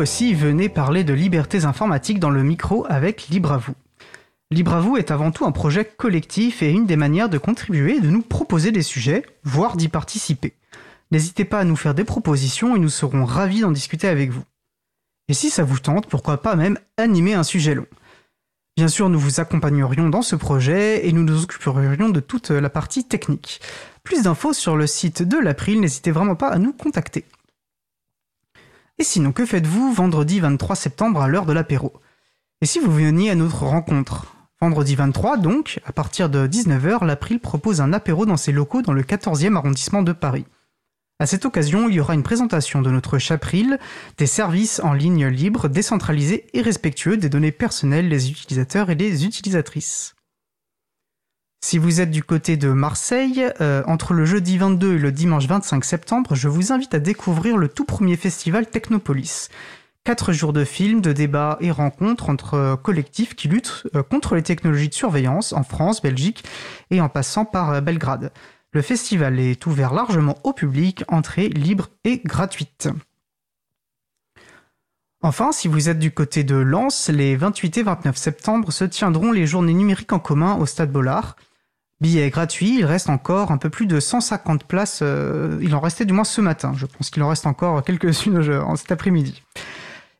aussi, venez parler de libertés informatiques dans le micro avec Libre à vous. Libre à vous est avant tout un projet collectif et une des manières de contribuer et de nous proposer des sujets, voire d'y participer. N'hésitez pas à nous faire des propositions et nous serons ravis d'en discuter avec vous. Et si ça vous tente, pourquoi pas même animer un sujet long. Bien sûr, nous vous accompagnerions dans ce projet et nous nous occuperions de toute la partie technique. Plus d'infos sur le site de l'April, n'hésitez vraiment pas à nous contacter. Et sinon, que faites-vous vendredi 23 septembre à l'heure de l'apéro? Et si vous veniez à notre rencontre? Vendredi 23, donc, à partir de 19h, l'April propose un apéro dans ses locaux dans le 14e arrondissement de Paris. À cette occasion, il y aura une présentation de notre Chapril, des services en ligne libres, décentralisés et respectueux des données personnelles des utilisateurs et des utilisatrices. Si vous êtes du côté de Marseille, euh, entre le jeudi 22 et le dimanche 25 septembre, je vous invite à découvrir le tout premier festival Technopolis. Quatre jours de films, de débats et rencontres entre euh, collectifs qui luttent euh, contre les technologies de surveillance en France, Belgique et en passant par Belgrade. Le festival est ouvert largement au public, entrée libre et gratuite. Enfin, si vous êtes du côté de Lens, les 28 et 29 septembre se tiendront les journées numériques en commun au Stade Bollard. Billet gratuit, il reste encore un peu plus de 150 places. Euh, il en restait du moins ce matin. Je pense qu'il en reste encore quelques-unes cet après-midi.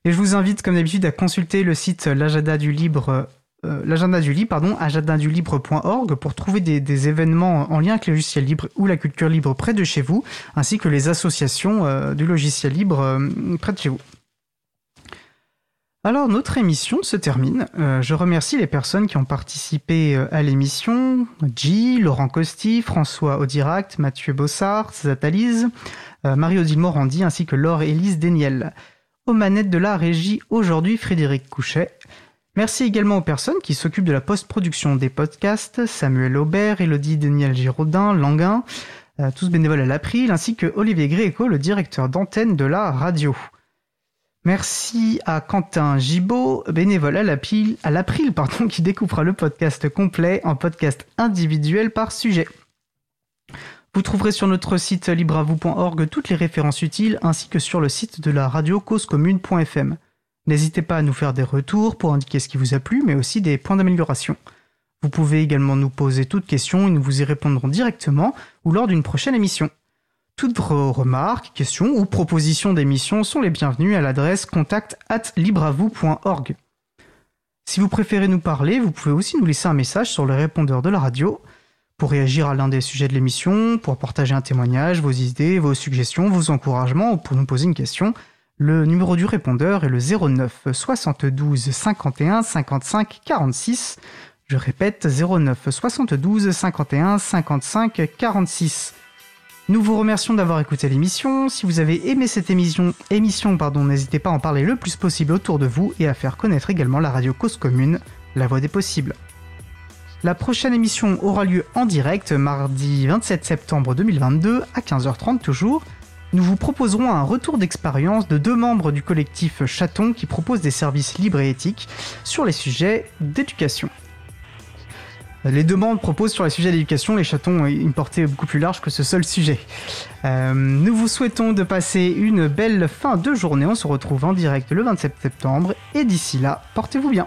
Et je vous invite, comme d'habitude, à consulter le site l'agenda du libre, euh, l'agenda du libre, pardon, pour trouver des, événements en lien avec le logiciel libre ou la culture libre près de chez vous, ainsi que les associations euh, du logiciel libre près de chez vous. Alors notre émission se termine. Euh, je remercie les personnes qui ont participé euh, à l'émission. G, Laurent Costi, François Audiract, Mathieu Bossard, Zatalise, euh, Marie-Odile Morandi ainsi que Laure Élise Deniel. Aux manettes de la régie aujourd'hui Frédéric Couchet. Merci également aux personnes qui s'occupent de la post-production des podcasts, Samuel Aubert, Elodie Daniel Giraudin, Languin, tous bénévoles à l'April, ainsi que Olivier Gréco, le directeur d'antenne de la radio. Merci à Quentin Gibaud, bénévole à l'April, qui découpera le podcast complet en podcast individuel par sujet. Vous trouverez sur notre site libravou.org toutes les références utiles ainsi que sur le site de la radio causecommune.fm. N'hésitez pas à nous faire des retours pour indiquer ce qui vous a plu, mais aussi des points d'amélioration. Vous pouvez également nous poser toutes questions et nous vous y répondrons directement ou lors d'une prochaine émission. Toutes vos remarques, questions ou propositions d'émissions sont les bienvenues à l'adresse contact at. Si vous préférez nous parler, vous pouvez aussi nous laisser un message sur le répondeur de la radio pour réagir à l'un des sujets de l'émission, pour partager un témoignage, vos idées, vos suggestions, vos encouragements ou pour nous poser une question. Le numéro du répondeur est le 09 72 51 55 46. Je répète 09 72 51 55 46. Nous vous remercions d'avoir écouté l'émission. Si vous avez aimé cette émission, émission pardon, n'hésitez pas à en parler le plus possible autour de vous et à faire connaître également la radio Cause Commune, la voix des possibles. La prochaine émission aura lieu en direct mardi 27 septembre 2022 à 15h30 toujours. Nous vous proposerons un retour d'expérience de deux membres du collectif Chaton qui proposent des services libres et éthiques sur les sujets d'éducation. Les demandes proposent sur les sujets d'éducation, les chatons ont une portée beaucoup plus large que ce seul sujet. Euh, nous vous souhaitons de passer une belle fin de journée. On se retrouve en direct le 27 septembre. Et d'ici là, portez-vous bien.